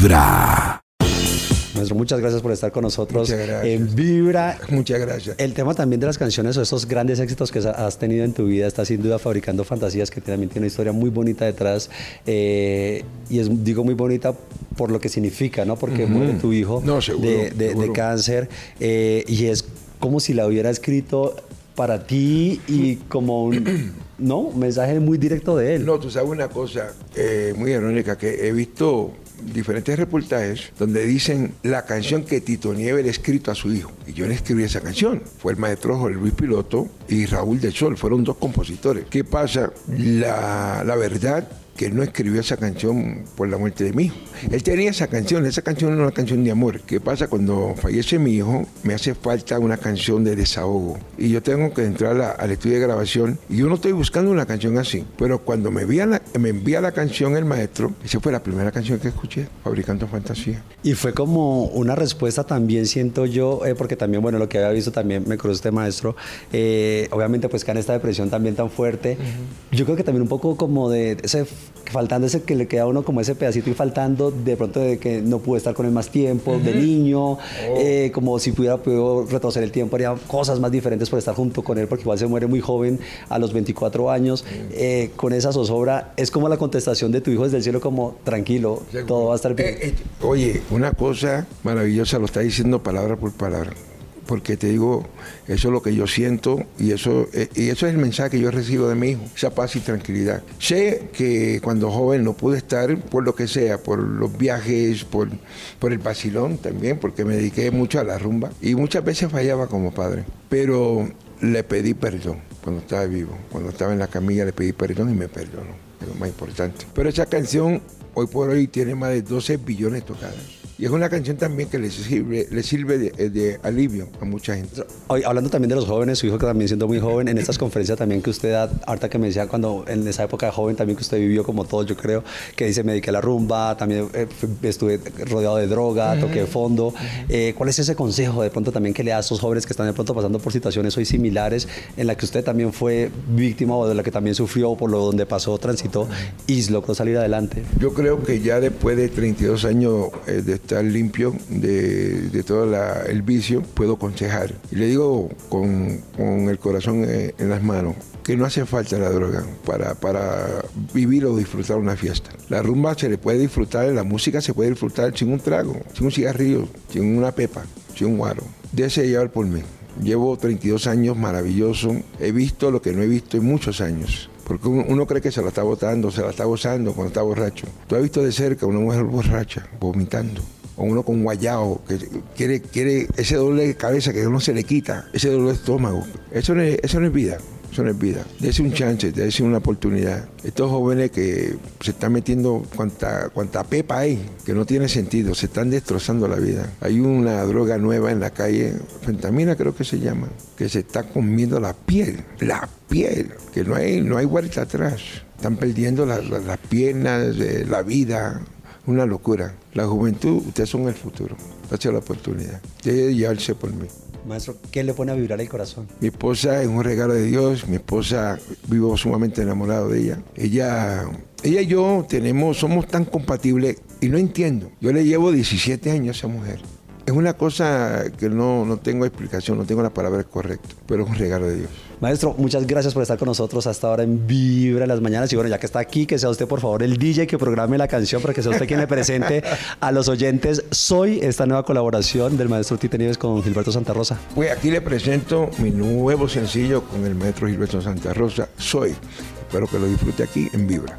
Vibra. Maestro, muchas gracias por estar con nosotros Muchas gracias. en Vibra. Muchas gracias. El tema también de las canciones o esos grandes éxitos que has tenido en tu vida está sin duda fabricando fantasías que también tiene una historia muy bonita detrás eh, y es digo muy bonita por lo que significa, ¿no? Porque muere tu hijo No, seguro, de, de- de seguro. cáncer eh, y es como si la hubiera escrito para ti y como un no un mensaje muy directo de él. No, tú sabes una cosa eh, muy irónica, que he visto diferentes reportajes donde dicen la canción que Tito Nieves le escrito a su hijo. Y yo le escribí esa canción. Fue el maestro Jorge Luis Piloto y Raúl del Sol. Fueron dos compositores. ¿Qué pasa? La, la verdad que él no escribió esa canción por la muerte de mi hijo. Él tenía esa canción, esa canción era una canción de amor. ¿Qué pasa? Cuando fallece mi hijo, me hace falta una canción de desahogo. Y yo tengo que entrar a- al estudio de grabación y yo no estoy buscando una canción así. Pero cuando me envía la, me envía la canción el maestro, esa fue la primera canción que escuché, Fabricando Fantasía. Y fue como una respuesta también, siento yo, eh, porque también, bueno, lo que había visto también me cruzó este maestro, eh, obviamente pues que en esta depresión también tan fuerte, yo creo que también un poco como de ese, faltando ese que le queda a uno como ese pedacito y faltando de pronto de que no pude estar con él más tiempo, de niño, eh, como si pudiera podido retroceder el tiempo, haría cosas más diferentes por estar junto con él, porque igual se muere muy joven, a los 24 años, eh, con esa zozobra, es como la contestación de tu hijo desde el cielo como, tranquilo, todo va a estar bien. Eh, oye, una cosa maravillosa, lo está diciendo palabra por palabra. Porque te digo, eso es lo que yo siento y eso, eh, y eso es el mensaje que yo recibo de mi hijo, esa paz y tranquilidad. Sé que cuando joven no pude estar por lo que sea, por los viajes, por, por el vacilón también, porque me dediqué mucho a la rumba y muchas veces fallaba como padre. Pero le pedí perdón cuando estaba vivo, cuando estaba en la camilla le pedí perdón y me perdonó, es lo más importante. Pero esa canción hoy por hoy tiene más de 12 billones tocadas. Y es una canción también que le sirve, le sirve de, de alivio a mucha gente. Hoy, hablando también de los jóvenes, su hijo que también siendo muy joven, en estas conferencias también que usted da, ahorita que me decía cuando en esa época de joven también que usted vivió como todos, yo creo, que dice me dediqué a la rumba, también eh, estuve rodeado de droga, toqué fondo. Eh, ¿Cuál es ese consejo de pronto también que le da a esos jóvenes que están de pronto pasando por situaciones hoy similares en la que usted también fue víctima o de la que también sufrió por lo donde pasó, transitó y logró salir adelante? Yo creo que ya después de 32 años eh, de estar limpio de, de todo la- el vicio, puedo aconsejar. Y le digo con, con el corazón eh, en las manos que no hace falta la droga para, para vivir o disfrutar una fiesta. La rumba se le puede disfrutar, la música se puede disfrutar sin un trago, sin un cigarrillo, sin una pepa, sin un guaro. Déjese llevar por mí. Llevo 32 años maravilloso. He visto lo que no he visto en muchos años. Porque uno cree que se la está botando, se la está gozando cuando está borracho. Tú has visto de cerca una mujer borracha, vomitando. O uno con guayao, que quiere, quiere ese dolor de cabeza que no se le quita, ese dolor de estómago. Eso no es, eso no es vida. Eso no es vida. Dese un chance, dese una oportunidad. Estos jóvenes que se están metiendo cuanta, cuanta pepa hay, que no tiene sentido, se están destrozando la vida. Hay una droga nueva en la calle, fentamina creo que se llama, que se está comiendo la piel, la piel, que no hay, no hay vuelta atrás. Están perdiendo la- la- las piernas, eh, la vida, una locura. La juventud, ustedes son el futuro. Dase la oportunidad. Debe llevarse por mí. Maestro, ¿qué le pone a vibrar el corazón? Mi esposa es un regalo de Dios, mi esposa vivo sumamente enamorado de ella. Ella, ella y yo tenemos, somos tan compatibles y no entiendo. Yo le llevo 17 años a esa mujer. Es una cosa que no, no tengo explicación, no tengo las palabras correctas, pero es un regalo de Dios. Maestro, muchas gracias por estar con nosotros hasta ahora en Vibra en las mañanas. Y bueno, ya que está aquí, que sea usted por favor el DJ que programe la canción para que sea usted quien le presente a los oyentes Soy, esta nueva colaboración del maestro Tite Nieves con Gilberto Santa Rosa. Pues aquí le presento mi nuevo sencillo con el maestro Gilberto Santa Rosa, Soy. Espero que lo disfrute aquí en Vibra.